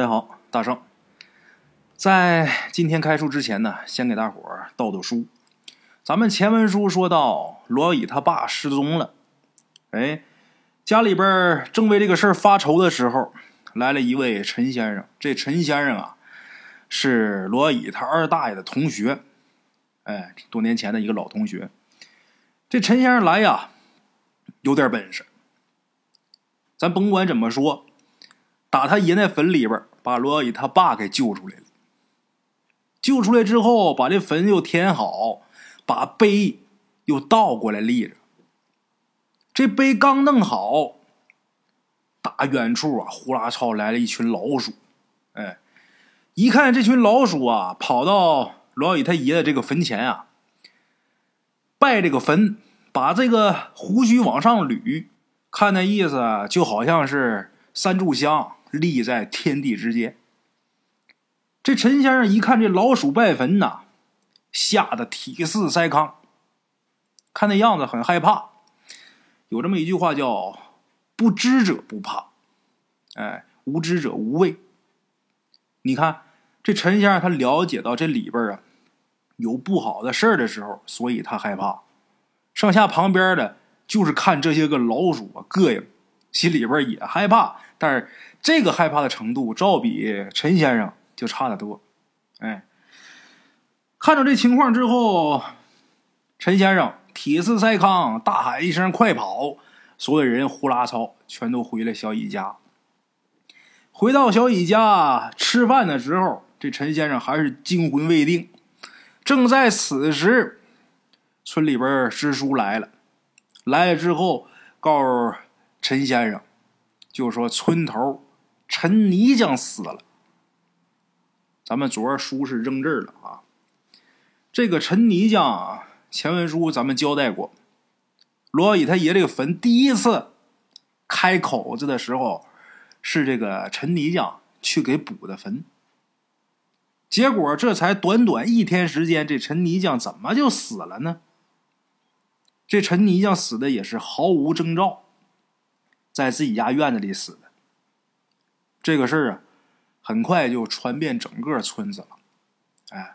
大家好，大圣。在今天开书之前呢，先给大伙儿道道书。咱们前文书说到，罗乙他爸失踪了，哎，家里边正为这个事儿发愁的时候，来了一位陈先生。这陈先生啊，是罗乙他二大爷的同学，哎，多年前的一个老同学。这陈先生来呀，有点本事。咱甭管怎么说。打他爷那坟里边，把罗小乙他爸给救出来了。救出来之后，把这坟又填好，把碑又倒过来立着。这碑刚弄好，打远处啊，呼啦超来了一群老鼠。哎，一看这群老鼠啊，跑到罗小乙他爷的这个坟前啊，拜这个坟，把这个胡须往上捋，看那意思就好像是三炷香。立在天地之间。这陈先生一看这老鼠拜坟呐，吓得体似筛糠，看那样子很害怕。有这么一句话叫“不知者不怕，哎，无知者无畏”。你看这陈先生他了解到这里边啊有不好的事儿的时候，所以他害怕。上下旁边的就是看这些个老鼠啊膈应，心里边也害怕，但是。这个害怕的程度，照比陈先生就差得多。哎，看到这情况之后，陈先生体似筛糠，大喊一声：“快跑！”所有人呼啦操，全都回了小乙家。回到小乙家吃饭的时候，这陈先生还是惊魂未定。正在此时，村里边师叔来了，来了之后告诉陈先生，就说村头。陈泥匠死了，咱们昨儿书是扔这儿了啊。这个陈泥匠啊，前文书咱们交代过，罗小乙他爷这个坟第一次开口子的时候，是这个陈泥匠去给补的坟。结果这才短短一天时间，这陈泥匠怎么就死了呢？这陈泥匠死的也是毫无征兆，在自己家院子里死的。这个事儿啊，很快就传遍整个村子了。哎，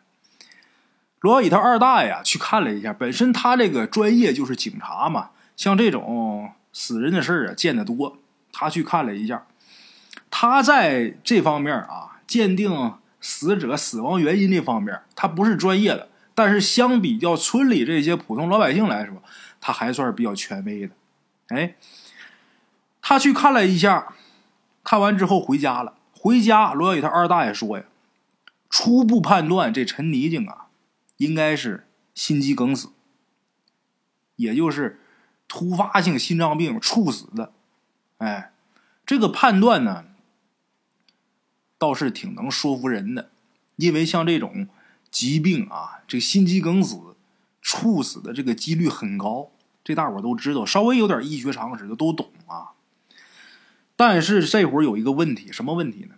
罗小乙他二大爷去看了一下，本身他这个专业就是警察嘛，像这种死人的事儿啊见得多。他去看了一下，他在这方面啊，鉴定死者死亡原因这方面，他不是专业的，但是相比较村里这些普通老百姓来说，他还算是比较权威的。哎，他去看了一下。看完之后回家了。回家，罗小雨他二大爷说呀：“初步判断，这陈泥匠啊，应该是心肌梗死，也就是突发性心脏病猝死的。”哎，这个判断呢，倒是挺能说服人的。因为像这种疾病啊，这心肌梗死、猝死的这个几率很高，这大伙都知道，稍微有点医学常识的都懂啊。但是这会儿有一个问题，什么问题呢？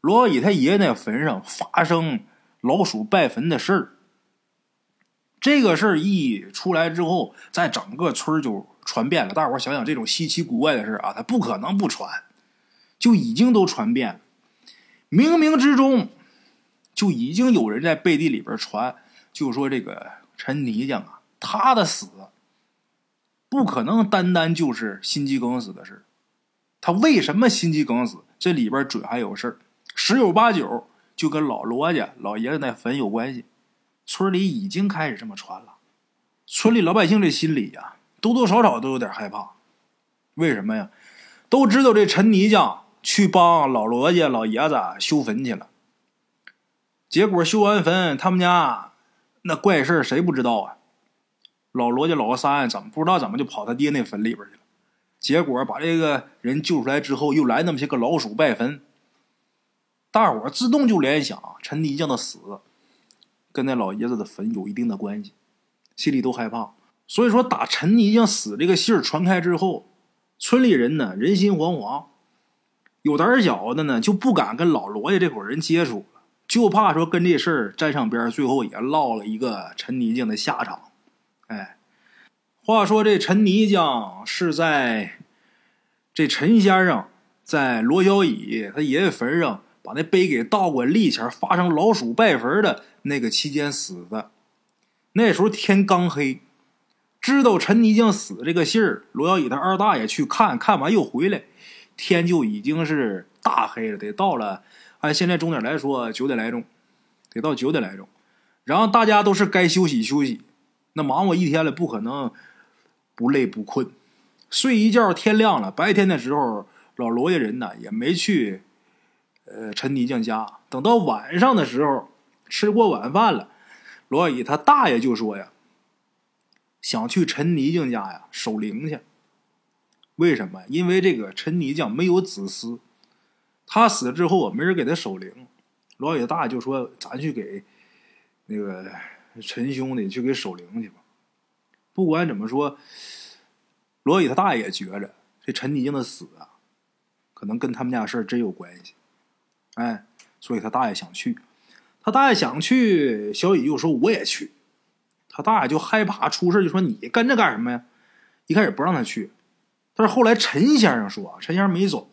罗乙他爷爷那坟上发生老鼠拜坟的事儿。这个事儿一出来之后，在整个村就传遍了。大伙想想，这种稀奇古怪的事儿啊，他不可能不传，就已经都传遍了。冥冥之中，就已经有人在背地里边传，就说这个陈泥匠啊，他的死不可能单单就是心肌梗死的事儿他为什么心肌梗死？这里边准还有事儿，十有八九就跟老罗家老爷子那坟有关系。村里已经开始这么传了，村里老百姓这心里呀，多多少少都有点害怕。为什么呀？都知道这陈泥匠去帮老罗家老爷子修坟去了，结果修完坟，他们家那怪事谁不知道啊？老罗家老三怎么不知道怎么就跑他爹那坟里边去了？结果把这个人救出来之后，又来那么些个老鼠拜坟，大伙自动就联想陈泥匠的死跟那老爷子的坟有一定的关系，心里都害怕。所以说，打陈泥匠死这个信儿传开之后，村里人呢人心惶惶，有胆小的呢就不敢跟老罗家这伙人接触了，就怕说跟这事儿沾上边，最后也落了一个陈泥匠的下场。哎。话说这陈泥匠是在这陈先生在罗小乙他爷爷坟上把那碑给倒过立起来，发生老鼠拜坟的那个期间死的。那时候天刚黑，知道陈泥匠死这个信儿，罗小乙他二大爷去看看完又回来，天就已经是大黑了，得到了按现在钟点来说九点来钟，得到九点来钟。然后大家都是该休息休息，那忙活一天了，不可能不累不困，睡一觉天亮了。白天的时候，老罗家人呢也没去。呃，陈泥匠家，等到晚上的时候，吃过晚饭了，罗乙他大爷就说呀，想去陈泥匠家呀守灵去。为什么？因为这个陈泥匠没有子嗣，他死了之后啊，没人给他守灵。罗乙大爷就说：“咱去给那个陈兄弟去给守灵去吧。”不管怎么说，罗宇他大爷也觉着这陈泥匠的死啊，可能跟他们家事儿真有关系。哎，所以他大爷想去，他大爷想去，小雨就说我也去，他大爷就害怕出事，就说你跟着干什么呀？一开始不让他去，但是后来陈先生说，陈先生没走，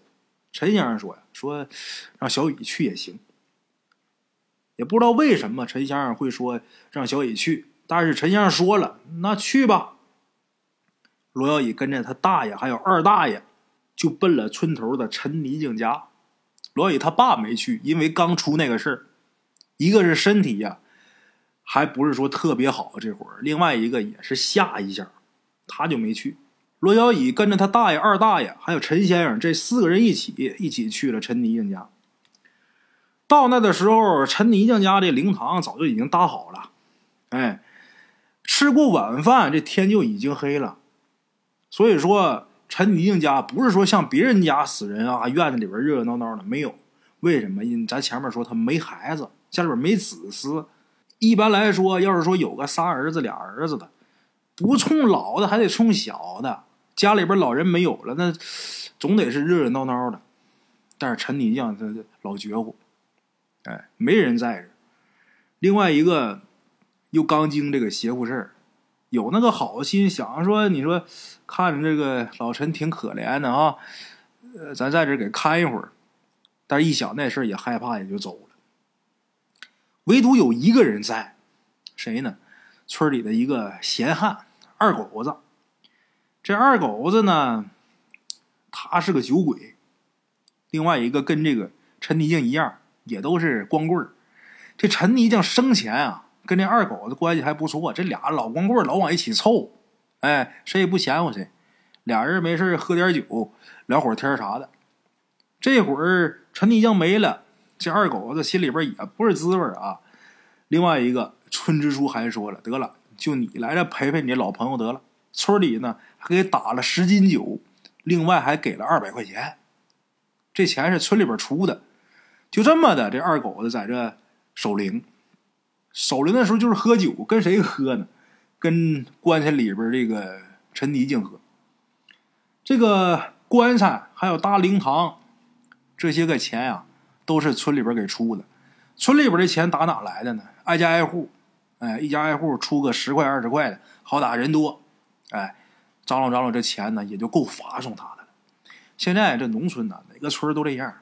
陈先生说呀，说让小雨去也行，也不知道为什么陈先生会说让小雨去，但是陈先生说了，那去吧。罗小乙跟着他大爷还有二大爷，就奔了村头的陈泥匠家。罗小乙他爸没去，因为刚出那个事儿，一个是身体呀，还不是说特别好这会儿；另外一个也是吓一下，他就没去。罗小乙跟着他大爷、二大爷还有陈先生这四个人一起一起去了陈泥匠家。到那的时候，陈泥匠家这灵堂早就已经搭好了，哎，吃过晚饭，这天就已经黑了，所以说。陈泥匠家不是说像别人家死人啊，院子里边热热闹闹的没有？为什么？因咱前面说他没孩子，家里边没子嗣。一般来说，要是说有个仨儿子俩儿子的，不冲老的还得冲小的。家里边老人没有了，那总得是热热闹闹的。但是陈泥匠他老绝乎，哎，没人在这。另外一个又刚经这个邪乎事儿。有那个好心想说，你说看着这个老陈挺可怜的啊，呃，咱在这给看一会儿。但是一想那事儿也害怕，也就走了。唯独有一个人在，谁呢？村里的一个闲汉二狗子。这二狗子呢，他是个酒鬼。另外一个跟这个陈泥匠一样，也都是光棍儿。这陈泥匠生前啊。跟这二狗子关系还不错，这俩老光棍老往一起凑，哎，谁也不嫌乎谁。俩人没事喝点酒，聊会儿天啥的。这会儿陈泥匠没了，这二狗子心里边也不是滋味啊。另外一个村支书还说了：“得了，就你来这陪陪你老朋友得了。”村里呢还给打了十斤酒，另外还给了二百块钱。这钱是村里边出的。就这么的，这二狗子在这守灵。守灵的时候就是喝酒，跟谁喝呢？跟棺材里边这个陈泥匠喝。这个棺材还有搭灵堂这些个钱呀，都是村里边给出的。村里边的钱打哪来的呢？挨家挨户，哎，一家挨户出个十块二十块的，好打人多，哎，张罗张罗这钱呢，也就够发送他的了。现在这农村呢，哪个村都这样，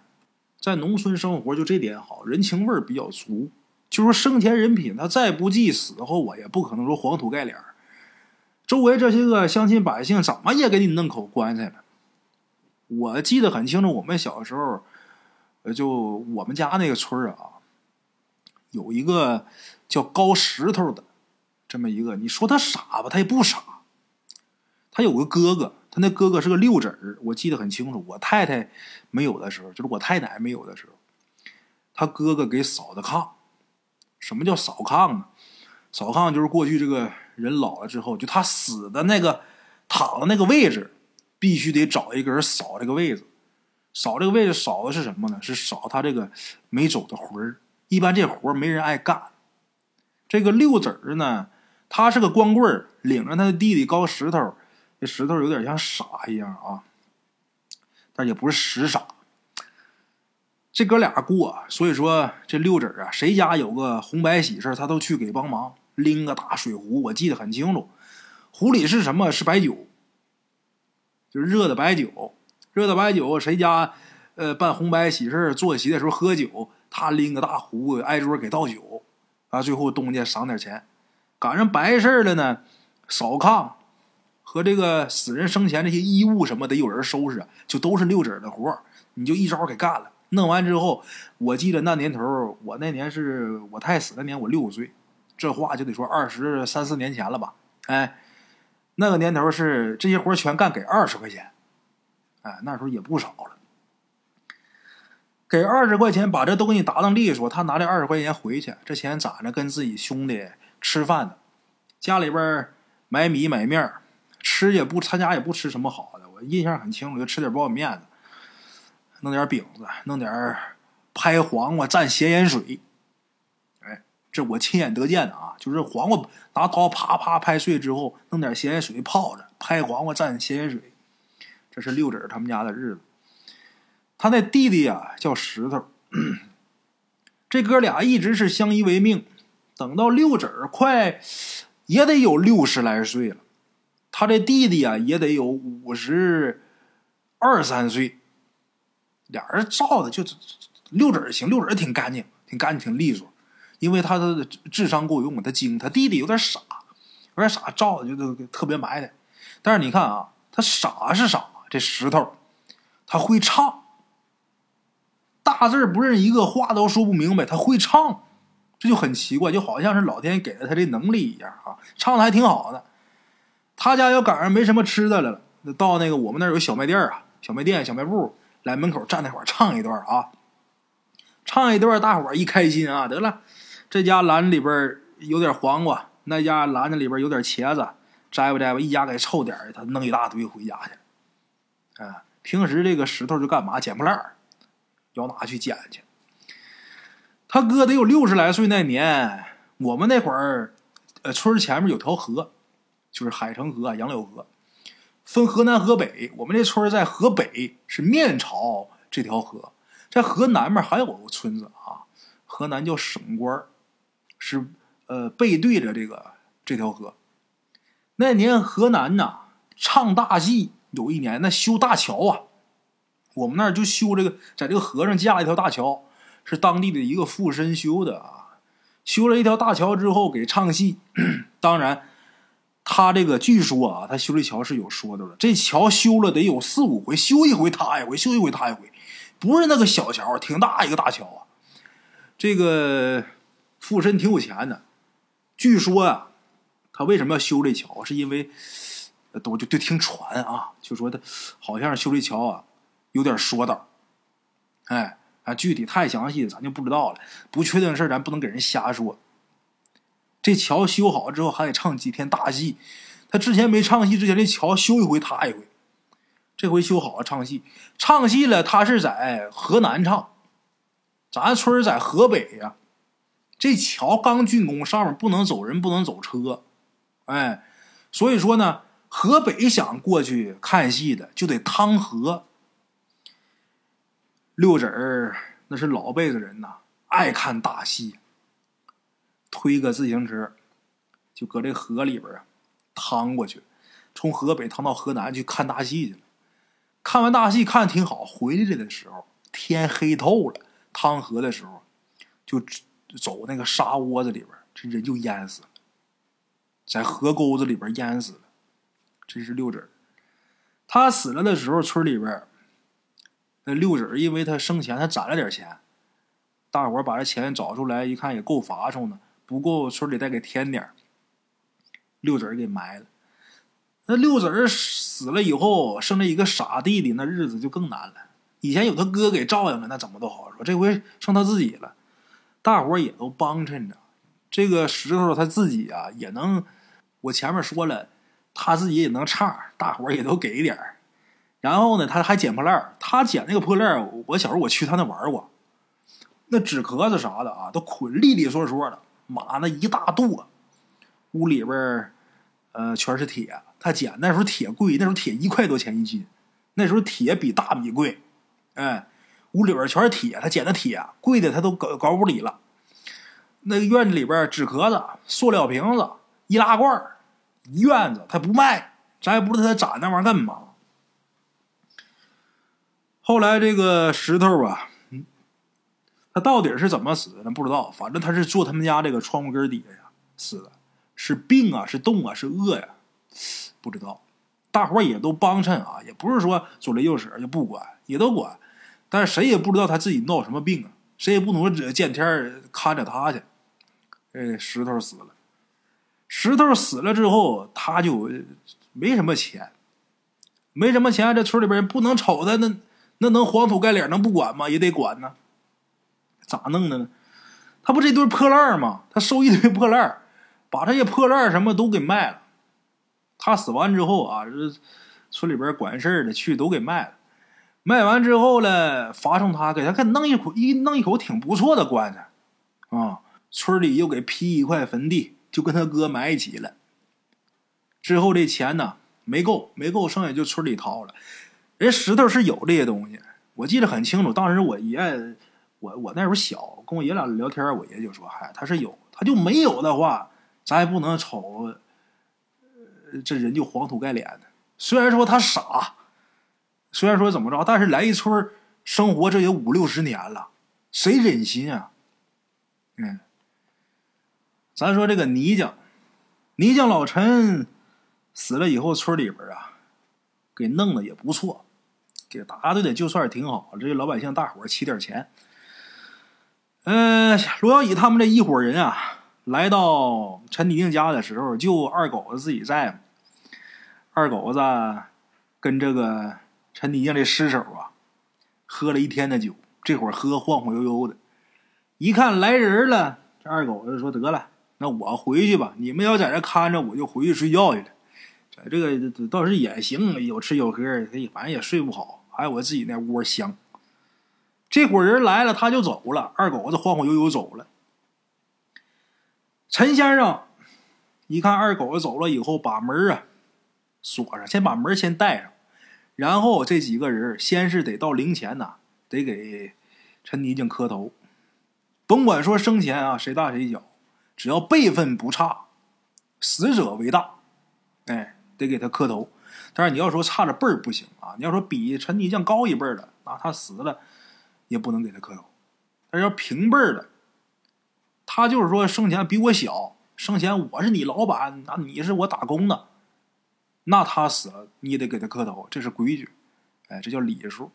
在农村生活就这点好，人情味比较足。就说生前人品，他再不济，死后我也不可能说黄土盖脸周围这些个乡亲百姓怎么也给你弄口棺材了。我记得很清楚，我们小时候，呃，就我们家那个村啊，有一个叫高石头的，这么一个，你说他傻吧，他也不傻。他有个哥哥，他那哥哥是个六子儿，我记得很清楚。我太太没有的时候，就是我太奶没有的时候，他哥哥给扫的炕。什么叫扫炕呢？扫炕就是过去这个人老了之后，就他死的那个躺的那个位置，必须得找一个人扫这个位置。扫这个位置扫的是什么呢？是扫他这个没走的魂儿。一般这活儿没人爱干。这个六子儿呢，他是个光棍儿，领着他的弟弟高石头。这石头有点像傻一样啊，但也不是实傻。这哥俩过，所以说这六子啊，谁家有个红白喜事他都去给帮忙，拎个大水壶，我记得很清楚，壶里是什么？是白酒，就是热的白酒。热的白酒，谁家呃办红白喜事坐席的时候喝酒，他拎个大壶挨桌给倒酒，啊，最后东家赏点钱。赶上白事了呢，扫炕和这个死人生前这些衣物什么得有人收拾，就都是六指的活你就一招给干了。弄完之后，我记得那年头，我那年是我太死那年，我六岁，这话就得说二十三四年前了吧？哎，那个年头是这些活全干给二十块钱，哎，那时候也不少了。给二十块钱把这都给你打当利索，他拿这二十块钱回去，这钱攒着跟自己兄弟吃饭呢，家里边买米买面吃也不他家也不吃什么好的，我印象很清楚，就吃点苞米面子。弄点饼子，弄点拍黄瓜蘸咸盐水，哎，这我亲眼得见的啊！就是黄瓜拿刀啪啪拍碎之后，弄点咸盐水泡着，拍黄瓜蘸咸盐水。这是六婶他们家的日子。他那弟弟呀叫石头，这哥俩一直是相依为命。等到六婶快也得有六十来岁了，他这弟弟啊也得有五十二三岁。俩人照的就六指行，六指挺干净，挺干净，挺利索。因为他的智商够用，他精。他弟弟有点傻，有点傻，照的就都特别埋汰。但是你看啊，他傻是傻，这石头他会唱，大字不认一个，话都说不明白，他会唱，这就很奇怪，就好像是老天给了他这能力一样啊，唱的还挺好的。他家要赶上没什么吃的了，到那个我们那儿有小卖店啊，小卖店、小卖部。来门口站那会儿唱一段啊，唱一段，大伙儿一开心啊，得了，这家篮子里边有点黄瓜，那家篮子里边有点茄子，摘吧摘吧，一家给凑点他弄一大堆回家去。啊，平时这个石头就干嘛捡破烂儿要拿去捡去。他哥得有六十来岁那年，我们那会儿，呃，村前面有条河，就是海城河、杨柳河。分河南河北，我们这村在河北，是面朝这条河。在河南面还有个村子啊，河南叫省官，是呃背对着这个这条河。那年河南呐唱大戏，有一年那修大桥啊，我们那儿就修这个，在这个河上架了一条大桥，是当地的一个富绅修的啊。修了一条大桥之后给唱戏，当然。他这个据说啊，他修这桥是有说的了。这桥修了得有四五回，修一回塌一回，修一回塌一回，不是那个小桥，挺大一个大桥啊。这个富绅挺有钱的，据说啊，他为什么要修这桥？是因为都就就听传啊，就说他好像是修这桥啊有点说道。哎啊，具体太详细咱就不知道了，不确定的事咱不能给人瞎说。这桥修好之后还得唱几天大戏，他之前没唱戏之前，这桥修一回塌一回，这回修好了唱戏，唱戏了他是在河南唱，咱村在河北呀。这桥刚竣工，上面不能走人，不能走车，哎，所以说呢，河北想过去看戏的就得趟河。六婶儿那是老辈子人呐，爱看大戏。推个自行车，就搁这河里边啊，趟过去，从河北趟到河南去看大戏去了。看完大戏看挺好，回来的时候天黑透了，趟河的时候就走那个沙窝子里边，这人就淹死了，在河沟子里边淹死了。这是六婶他死了的时候，村里边那六婶因为他生前他攒了点钱，大伙把这钱找出来一看，也够乏冲的。不够，村里再给添点六子儿给埋了。那六子儿死了以后，剩下一个傻弟弟，那日子就更难了。以前有他哥给照应着，那怎么都好说。这回剩他自己了，大伙也都帮衬着。这个石头他自己啊，也能。我前面说了，他自己也能唱，大伙也都给点儿。然后呢，他还捡破烂。他捡那个破烂，我小时候我去他那玩过，那纸壳子啥的啊，都捆利利索索的。马那一大垛，屋里边呃，全是铁。他捡那时候铁贵，那时候铁一块多钱一斤，那时候铁比大米贵。哎，屋里边全是铁，他捡的铁贵的，他都搞搞屋里了。那个院子里边纸壳子、塑料瓶子、易拉罐院子他不卖，咱也不知道他攒那玩意儿干嘛。后来这个石头啊，他到底是怎么死的不知道，反正他是坐他们家这个窗户根底下呀死的，是病啊，是冻啊，是饿呀，不知道。大伙也都帮衬啊，也不是说左邻右舍就不管，也都管，但是谁也不知道他自己闹什么病啊，谁也不能说见天看着他去。哎，石头死了，石头死了之后，他就没什么钱，没什么钱，这村里边不能瞅他那。那能黄土盖脸能不管吗？也得管呢。咋弄的呢？他不这堆破烂吗？他收一堆破烂，把这些破烂什么都给卖了。他死完之后啊，这村里边管事的去都给卖了。卖完之后呢，发送他给他看弄一口一弄一口挺不错的棺材啊。村里又给批一块坟地，就跟他哥埋一起了。之后这钱呢没够，没够，剩下就村里掏了。人石头是有这些东西，我记得很清楚。当时我爷，我我那时候小，跟我爷俩聊天，我爷就说：“嗨，他是有，他就没有的话，咱也不能瞅，这人就黄土盖脸的。虽然说他傻，虽然说怎么着，但是来一村生活这也五六十年了，谁忍心啊？嗯，咱说这个泥匠，泥匠老陈死了以后，村里边啊，给弄的也不错。”给打对的就算是挺好，这些老百姓大伙儿起点钱。嗯，罗小乙他们这一伙人啊，来到陈迪定家的时候，就二狗子自己在。二狗子跟这个陈迪定这尸首啊，喝了一天的酒，这会儿喝晃晃悠悠的。一看来人了，这二狗子说：“得了，那我回去吧，你们要在这看着，我就回去睡觉去了。在这个倒是也行，有吃有喝，反正也睡不好。”还有我自己那窝香，这伙人来了，他就走了。二狗子晃晃悠悠走了。陈先生一看二狗子走了以后，把门啊锁上，先把门先带上，然后这几个人先是得到灵前呐，得给陈泥匠磕头。甭管说生前啊谁大谁小，只要辈分不差，死者为大，哎，得给他磕头。但是你要说差着辈儿不行啊！你要说比陈泥匠高一辈的，那他死了也不能给他磕头。但要平辈儿的，他就是说生前比我小，生前我是你老板，那你是我打工的，那他死了你也得给他磕头，这是规矩。哎，这叫礼数。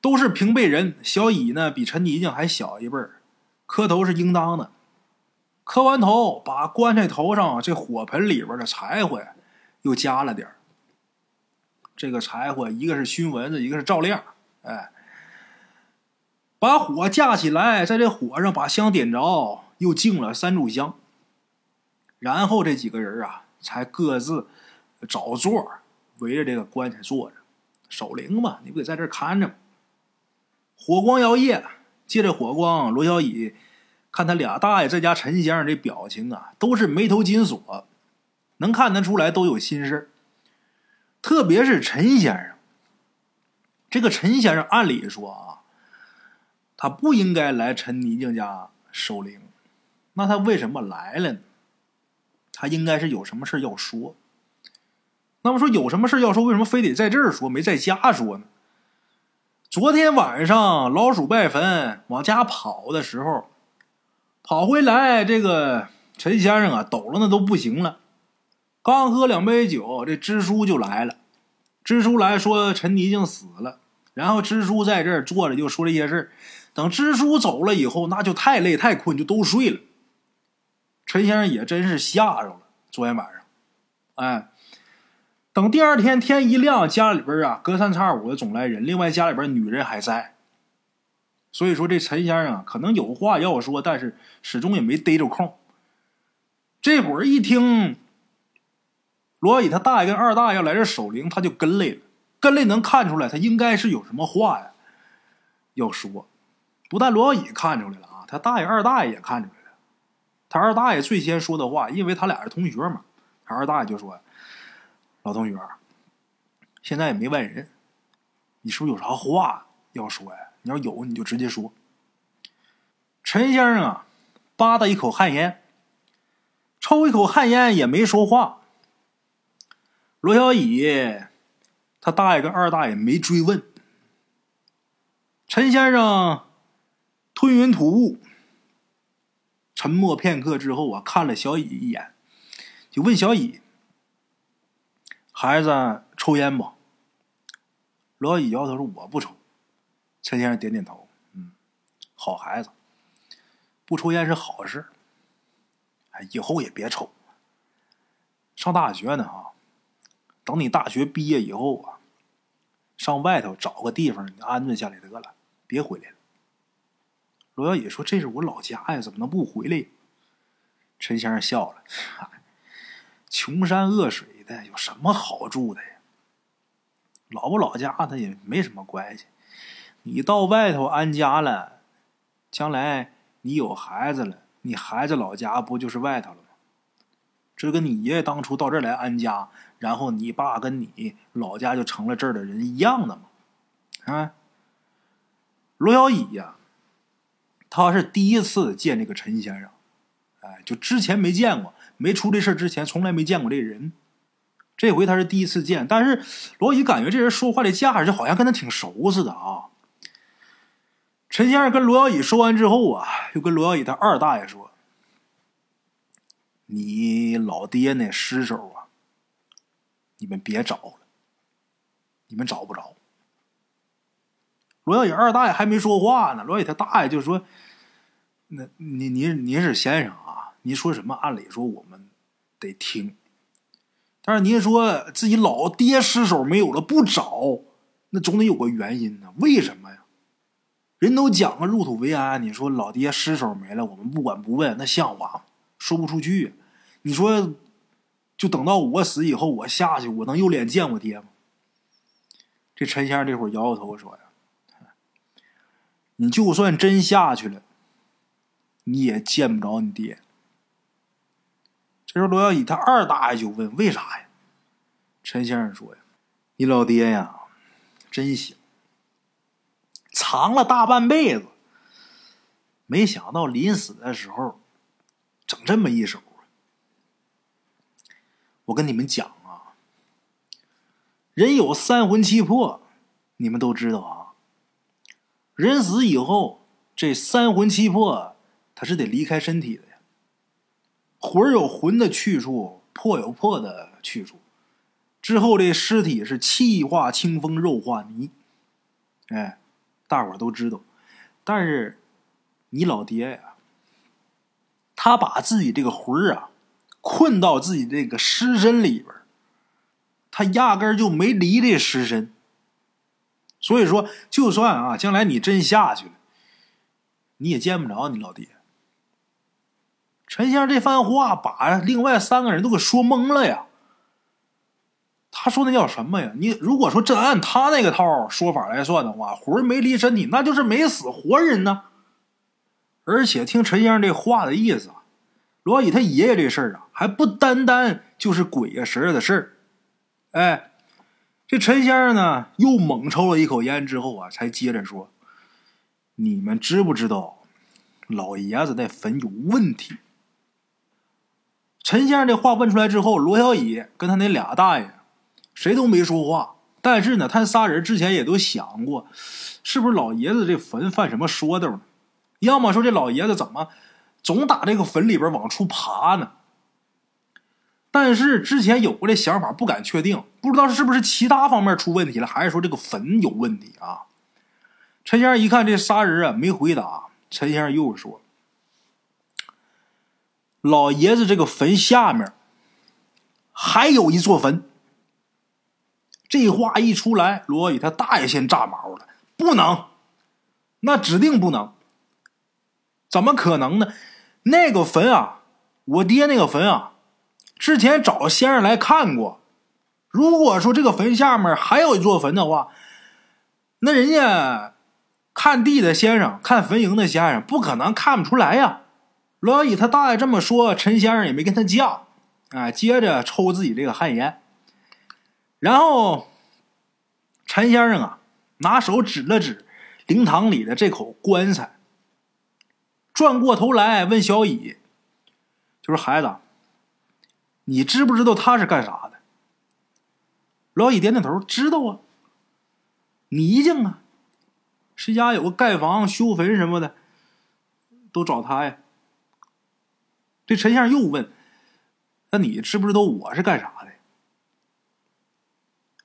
都是平辈人，小乙呢比陈泥匠还小一辈儿，磕头是应当的。磕完头，把棺材头上这火盆里边的柴火又加了点这个柴火，一个是熏蚊子，一个是照亮。哎，把火架起来，在这火上把香点着，又敬了三炷香。然后这几个人啊，才各自找座围着这个棺材坐着，守灵嘛，你不得在这看着吗？火光摇曳，借着火光，罗小乙看他俩大爷，在家陈先生这表情啊，都是眉头紧锁，能看得出来都有心事特别是陈先生，这个陈先生按理说啊，他不应该来陈泥匠家守灵，那他为什么来了呢？他应该是有什么事要说。那么说有什么事要说，为什么非得在这儿说，没在家说呢？昨天晚上老鼠拜坟往家跑的时候，跑回来，这个陈先生啊，抖了那都不行了。刚喝两杯酒，这支书就来了。支书来说陈泥匠死了，然后支书在这儿坐着就说这些事儿。等支书走了以后，那就太累太困，就都睡了。陈先生也真是吓着了。昨天晚上，哎，等第二天天一亮，家里边啊隔三差五的总来人，另外家里边女人还在。所以说这陈先生可能有话要说，但是始终也没逮着空。这会儿一听。罗乙他大爷跟二大爷要来这守灵，他就跟来了。跟来能看出来，他应该是有什么话呀要说。不但罗小乙看出来了啊，他大爷二大爷也看出来了。他二大爷最先说的话，因为他俩是同学嘛，他二大爷就说：“老同学，现在也没外人，你是不是有啥话要说呀？你要有，你就直接说。”陈先生啊，吧嗒一口旱烟，抽一口旱烟，也没说话。罗小乙，他大爷跟二大爷没追问，陈先生吞云吐雾，沉默片刻之后啊，看了小乙一眼，就问小乙：“孩子抽烟不？”罗小乙摇头说：“我不抽。”陈先生点点头：“嗯，好孩子，不抽烟是好事。哎，以后也别抽。上大学呢啊，等你大学毕业以后啊。”上外头找个地方，你安顿下来得了，别回来了。罗小野说：“这是我老家呀，怎么能不回来？”陈先生笑了：“穷山恶水的，有什么好住的呀？老不老家，他也没什么关系。你到外头安家了，将来你有孩子了，你孩子老家不就是外头了吗？这跟你爷爷当初到这儿来安家。”然后你爸跟你老家就成了这儿的人一样的嘛，啊？罗小乙呀，他是第一次见这个陈先生，哎，就之前没见过，没出这事之前从来没见过这人，这回他是第一次见。但是罗乙感觉这人说话的架势就好像跟他挺熟似的啊。陈先生跟罗小乙说完之后啊，又跟罗小乙他二大爷说：“你老爹那尸首啊。”你们别找了，你们找不着。罗小乙二大爷还没说话呢，罗小乙他大爷就说：“那，您您您是先生啊？您说什么？按理说我们得听，但是您说自己老爹尸首没有了不找，那总得有个原因呢？为什么呀？人都讲了入土为安，你说老爹尸首没了，我们不管不问，那像话吗？说不出去。你说。”就等到我死以后，我下去，我能有脸见我爹吗？这陈先生这会儿摇摇头说呀：“ 你就算真下去了，你也见不着你爹。”这时候罗小乙他二大爷就问：“为啥呀？”陈先生说：“呀，你老爹呀，真行，藏了大半辈子，没想到临死的时候，整这么一手。”我跟你们讲啊，人有三魂七魄，你们都知道啊。人死以后，这三魂七魄他是得离开身体的呀。魂有魂的去处，魄有魄的去处。之后这尸体是气化清风，肉化泥。哎，大伙都知道。但是你老爹呀，他把自己这个魂儿啊。困到自己这个尸身里边他压根儿就没离这尸身。所以说，就算啊，将来你真下去了，你也见不着你老爹。陈先生这番话把另外三个人都给说懵了呀。他说那叫什么呀？你如果说真按他那个套说法来算的话，魂没离身体，那就是没死活人呢。而且听陈先生这话的意思。罗乙他爷爷这事儿啊，还不单单就是鬼呀神的事儿。哎，这陈先生呢，又猛抽了一口烟之后啊，才接着说：“你们知不知道，老爷子那坟有问题？”陈先生这话问出来之后，罗小乙跟他那俩大爷谁都没说话。但是呢，他仨人之前也都想过，是不是老爷子这坟犯什么说道呢？要么说这老爷子怎么？总打这个坟里边往出爬呢，但是之前有过这想法，不敢确定，不知道是不是其他方面出问题了，还是说这个坟有问题啊？陈先生一看这仨人啊没回答，陈先生又说：“老爷子这个坟下面还有一座坟。”这话一出来，罗宇他大爷先炸毛了，不能，那指定不能，怎么可能呢？那个坟啊，我爹那个坟啊，之前找先生来看过。如果说这个坟下面还有一座坟的话，那人家看地的先生、看坟茔的先生不可能看不出来呀。小乙他大爷这么说，陈先生也没跟他犟，啊，接着抽自己这个旱烟。然后陈先生啊，拿手指了指灵堂里的这口棺材。转过头来问小乙：“就说孩子，你知不知道他是干啥的？”老乙点点头：“知道啊，泥匠啊。”谁家有个盖房、修坟什么的，都找他呀。这陈先生又问：“那你知不知道我是干啥的？”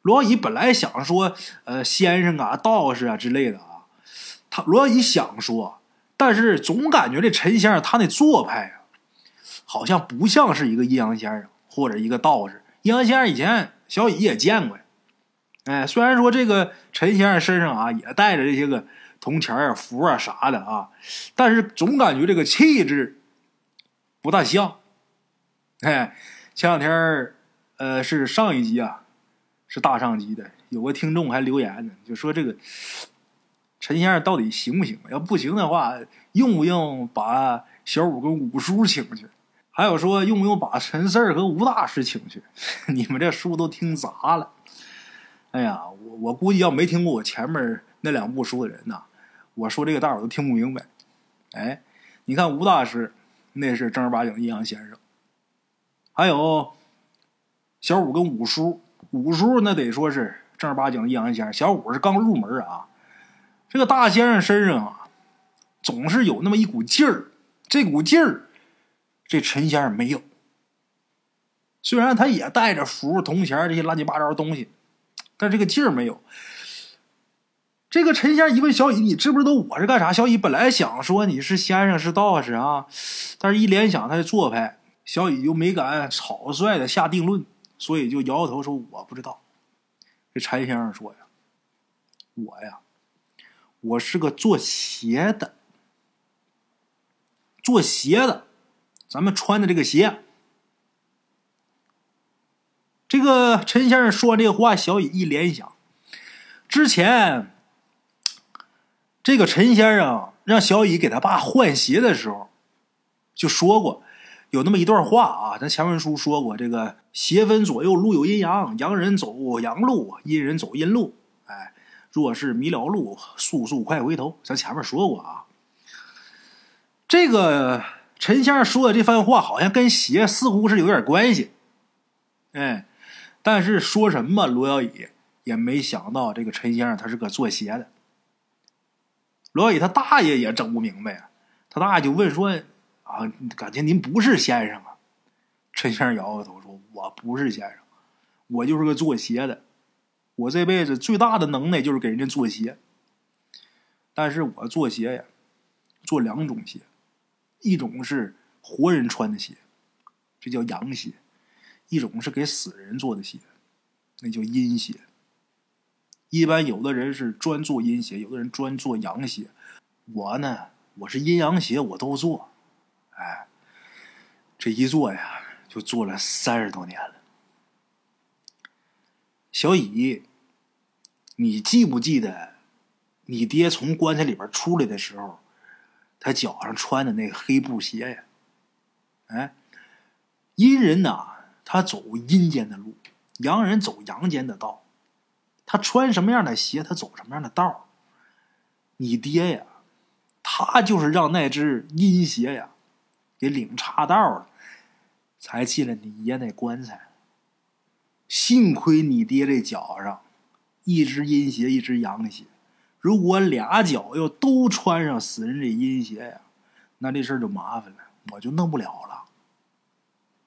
罗小乙本来想说：“呃，先生啊，道士啊之类的啊。”他罗小乙想说，但是总感觉这陈先生他那做派啊，好像不像是一个阴阳先生或者一个道士。阴阳先生以前小乙也见过呀。哎，虽然说这个陈先生身上啊也带着这些个铜钱啊、符啊啥的啊，但是总感觉这个气质不大像。哎，前两天呃，是上一集啊，是大上集的，有个听众还留言呢，就说这个陈先生到底行不行？要不行的话，用不用把小五跟五叔请去？还有说用不用把陈四儿和吴大师请去？你们这书都听砸了。哎呀，我我估计要没听过我前面那两部书的人呐，我说这个大伙都听不明白。哎，你看吴大师，那是正儿八经的阴阳先生；还有小五跟五叔，五叔那得说是正儿八经的阴阳先生，小五是刚入门啊。这个大先生身上啊，总是有那么一股劲儿，这股劲儿，这陈先生没有。虽然他也带着符、铜钱这些乱七八糟的东西。但这个劲儿没有。这个陈先生一问小乙：“你知不知道我是干啥？”小乙本来想说你是先生是道士啊，但是一联想他的做派，小乙就没敢草率的下定论，所以就摇摇头说：“我不知道。”这陈先生说：“呀，我呀，我是个做鞋的，做鞋的，咱们穿的这个鞋。”这个陈先生说这话，小乙一联想，之前这个陈先生让小乙给他爸换鞋的时候，就说过有那么一段话啊。咱前文书说过，这个鞋分左右，路有阴阳，阳人走阳路，阴人走阴路。哎，若是迷了路，速速快回头。咱前面说过啊，这个陈先生说的这番话，好像跟鞋似乎是有点关系。哎。但是说什么，罗小乙也没想到这个陈先生他是个做鞋的。罗小乙他大爷也整不明白啊，他大爷就问说：“啊，感情您不是先生啊？”陈先生摇摇头说：“我不是先生，我就是个做鞋的。我这辈子最大的能耐就是给人家做鞋。但是我做鞋呀，做两种鞋，一种是活人穿的鞋，这叫阳鞋。”一种是给死人做的鞋，那叫阴鞋。一般有的人是专做阴邪，有的人专做阳邪。我呢，我是阴阳邪，我都做。哎，这一做呀，就做了三十多年了。小乙，你记不记得你爹从棺材里边出来的时候，他脚上穿的那个黑布鞋呀？哎，阴人呐。他走阴间的路，阳人走阳间的道。他穿什么样的鞋，他走什么样的道。你爹呀，他就是让那只阴鞋呀，给领岔道了，才进了你爷那棺材。幸亏你爹这脚上一只阴鞋，一只阳鞋。如果俩脚要都穿上死人这阴鞋呀，那这事儿就麻烦了，我就弄不了了。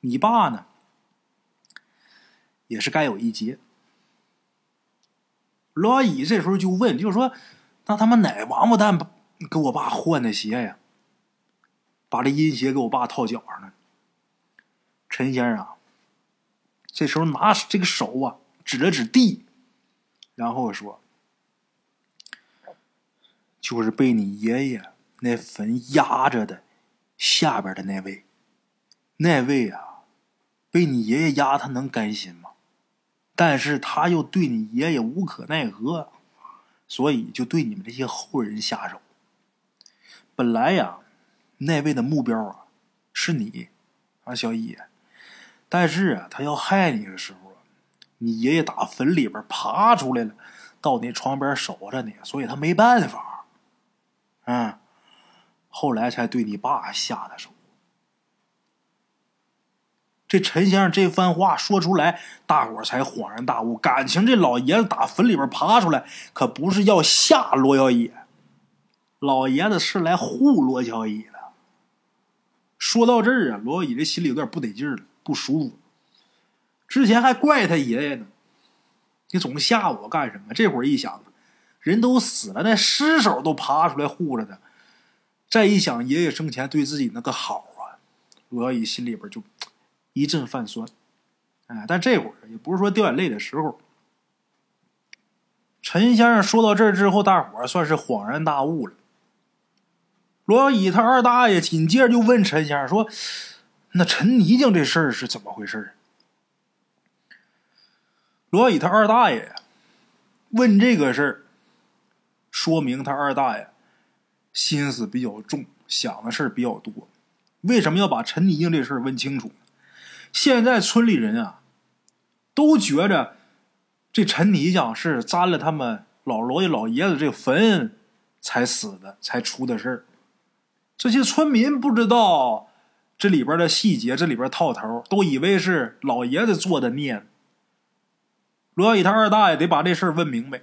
你爸呢？也是该有一劫。罗乙这时候就问，就是说：“那他妈哪王八蛋给我爸换的鞋呀？把这阴鞋给我爸套脚上了。”陈先生啊这时候拿这个手啊，指了指地，然后说：“就是被你爷爷那坟压着的下边的那位，那位啊，被你爷爷压，他能甘心吗？”但是他又对你爷爷无可奈何，所以就对你们这些后人下手。本来呀，那位的目标啊是你啊，小乙。但是啊，他要害你的时候，你爷爷打坟里边爬出来了，到你床边守着你，所以他没办法。嗯，后来才对你爸下的手。这陈先生这番话说出来，大伙才恍然大悟。感情这老爷子打坟里边爬出来，可不是要吓罗小野，老爷子是来护罗小乙的。说到这儿啊，罗小乙这心里有点不得劲了，不舒服。之前还怪他爷爷呢，你总吓我干什么？这会儿一想，人都死了，那尸首都爬出来护着他。再一想爷爷生前对自己那个好啊，罗小乙心里边就一阵泛酸。哎，但这会儿也不是说掉眼泪的时候。陈先生说到这儿之后，大伙儿算是恍然大悟了。罗小乙他二大爷紧接着就问陈先生说：“那陈泥匠这事儿是怎么回事？”罗小乙他二大爷问这个事儿，说明他二大爷心思比较重，想的事儿比较多。为什么要把陈泥匠这事儿问清楚？现在村里人啊，都觉着这陈泥匠是沾了他们老罗家老爷子这坟才死的，才出的事儿。这些村民不知道这里边的细节，这里边套头，都以为是老爷子做的孽。罗小乙他二大爷得把这事儿问明白，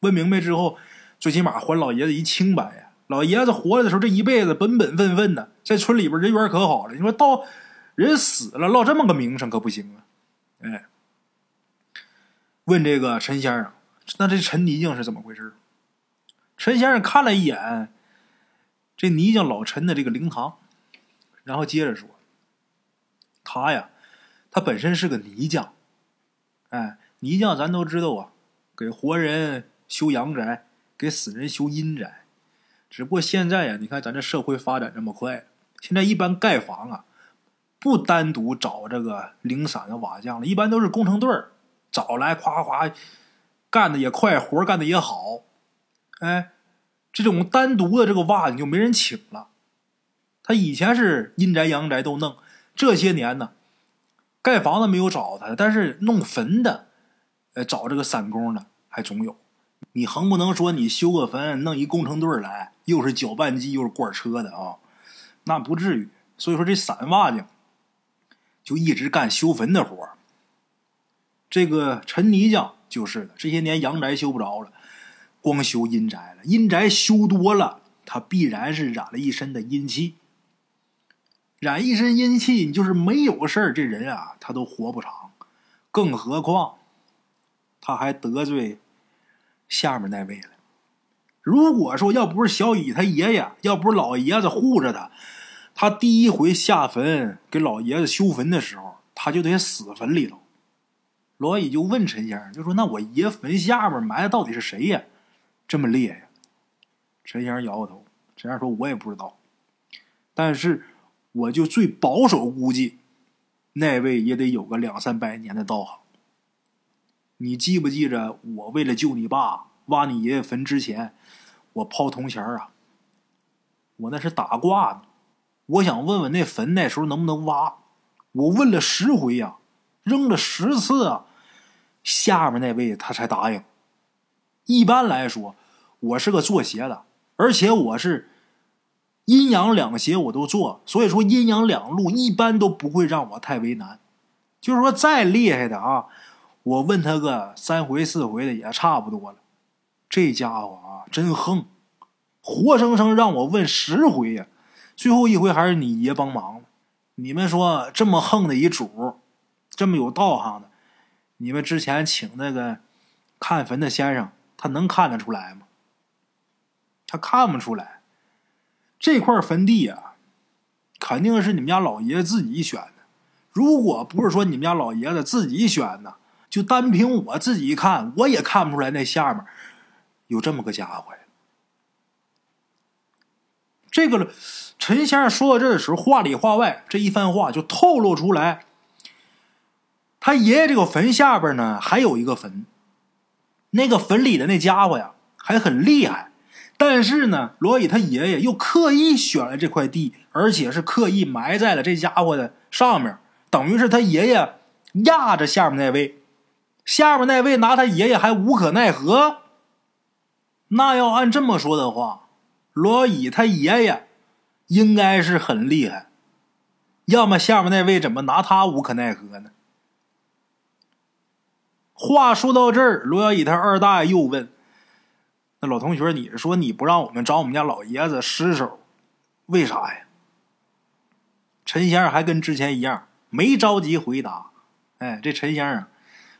问明白之后，最起码还老爷子一清白呀。老爷子活着的时候，这一辈子本本分分的，在村里边人缘可好了。你说到。人死了，落这么个名声可不行啊！哎，问这个陈先生，那这陈泥匠是怎么回事？陈先生看了一眼这泥匠老陈的这个灵堂，然后接着说：“他呀，他本身是个泥匠。哎，泥匠咱都知道啊，给活人修阳宅，给死人修阴宅。只不过现在呀，你看咱这社会发展这么快，现在一般盖房啊。”不单独找这个零散的瓦匠了，一般都是工程队找来，夸夸干的也快，活干的也好。哎，这种单独的这个瓦匠就没人请了。他以前是阴宅阳宅都弄，这些年呢，盖房子没有找他，但是弄坟的，呃，找这个散工的还总有。你横不能说你修个坟弄一工程队来，又是搅拌机又是罐车的啊，那不至于。所以说这散瓦匠。就一直干修坟的活这个陈泥匠就是的，这些年阳宅修不着了，光修阴宅了。阴宅修多了，他必然是染了一身的阴气。染一身阴气，你就是没有事儿，这人啊，他都活不长。更何况，他还得罪下面那位了。如果说要不是小乙他爷爷，要不是老爷子护着他。他第一回下坟给老爷子修坟的时候，他就得死坟里头。罗乙就问陈先生，就说：“那我爷坟下面埋的到底是谁呀？这么厉害呀？”陈先生摇摇头。陈先生说：“我也不知道，但是我就最保守估计，那位也得有个两三百年的道行。你记不记着，我为了救你爸挖你爷爷坟之前，我抛铜钱啊？我那是打卦呢。”我想问问那坟那时候能不能挖？我问了十回呀，扔了十次啊，下面那位他才答应。一般来说，我是个做邪的，而且我是阴阳两邪我都做，所以说阴阳两路一般都不会让我太为难。就是说再厉害的啊，我问他个三回四回的也差不多了。这家伙啊，真横，活生生让我问十回呀。最后一回还是你爷帮忙了。你们说这么横的一主，这么有道行的，你们之前请那个看坟的先生，他能看得出来吗？他看不出来。这块坟地啊，肯定是你们家老爷子自己选的。如果不是说你们家老爷子自己选的，就单凭我自己看，我也看不出来那下面有这么个家伙。这个陈先生说到这的时候，话里话外这一番话就透露出来，他爷爷这个坟下边呢还有一个坟，那个坟里的那家伙呀还很厉害，但是呢，罗乙他爷爷又刻意选了这块地，而且是刻意埋在了这家伙的上面，等于是他爷爷压着下面那位，下面那位拿他爷爷还无可奈何。那要按这么说的话。罗乙他爷爷应该是很厉害，要么下面那位怎么拿他无可奈何呢？话说到这儿，罗小乙他二大爷又问：“那老同学，你说你不让我们找我们家老爷子尸首，为啥呀？陈先生还跟之前一样，没着急回答。哎，这陈先生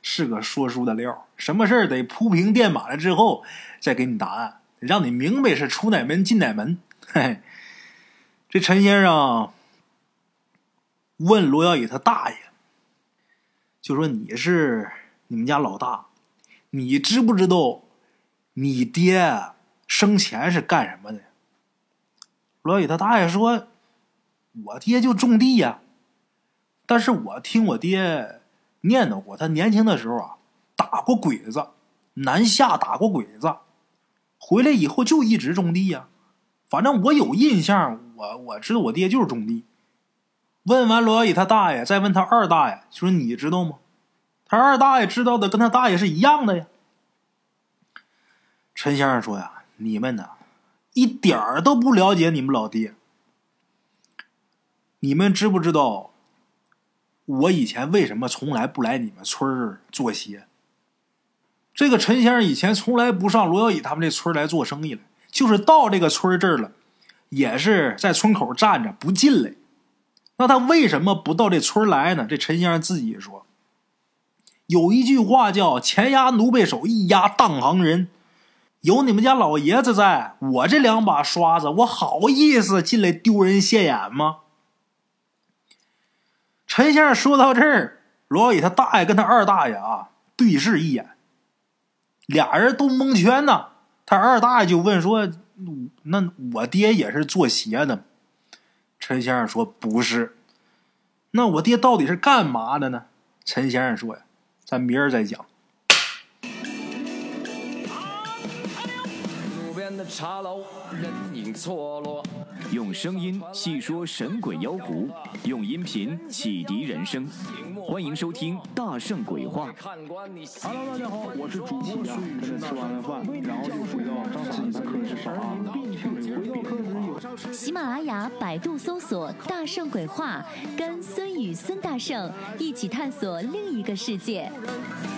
是个说书的料，什么事儿得铺平垫满了之后再给你答案，让你明白是出哪门进哪门。嘿嘿，这陈先生问罗小乙他大爷，就说你是你们家老大，你知不知道？你爹生前是干什么的？罗宇他大爷说：“我爹就种地呀。但是我听我爹念叨过，他年轻的时候啊，打过鬼子，南下打过鬼子，回来以后就一直种地呀。反正我有印象，我我知道我爹就是种地。”问完罗小乙他大爷，再问他二大爷，说：“你知道吗？”他二大爷知道的跟他大爷是一样的呀。陈先生说：“呀，你们呢，一点儿都不了解你们老爹。你们知不知道，我以前为什么从来不来你们村儿做鞋？这个陈先生以前从来不上罗小乙他们这村来做生意了，就是到这个村儿这儿了，也是在村口站着不进来。那他为什么不到这村来呢？这陈先生自己说，有一句话叫‘前压奴婢手，一压当行人’。”有你们家老爷子在，我这两把刷子，我好意思进来丢人现眼吗？陈先生说到这儿，罗宇他大爷跟他二大爷啊对视一眼，俩人都蒙圈呐。他二大爷就问说：“那我爹也是做鞋的？”陈先生说：“不是。”那我爹到底是干嘛的呢？陈先生说：“呀，咱明儿再讲。”茶楼人影错落，用声音细说神鬼妖狐，用音频启迪人生。欢迎收听《大圣鬼话》。Hello，大家好，我是主播孙宇。吃完了饭，然后就回到自己的课室上喜马拉雅、百度搜索“大圣鬼话”，跟孙宇、孙大圣一起探索另一个世界。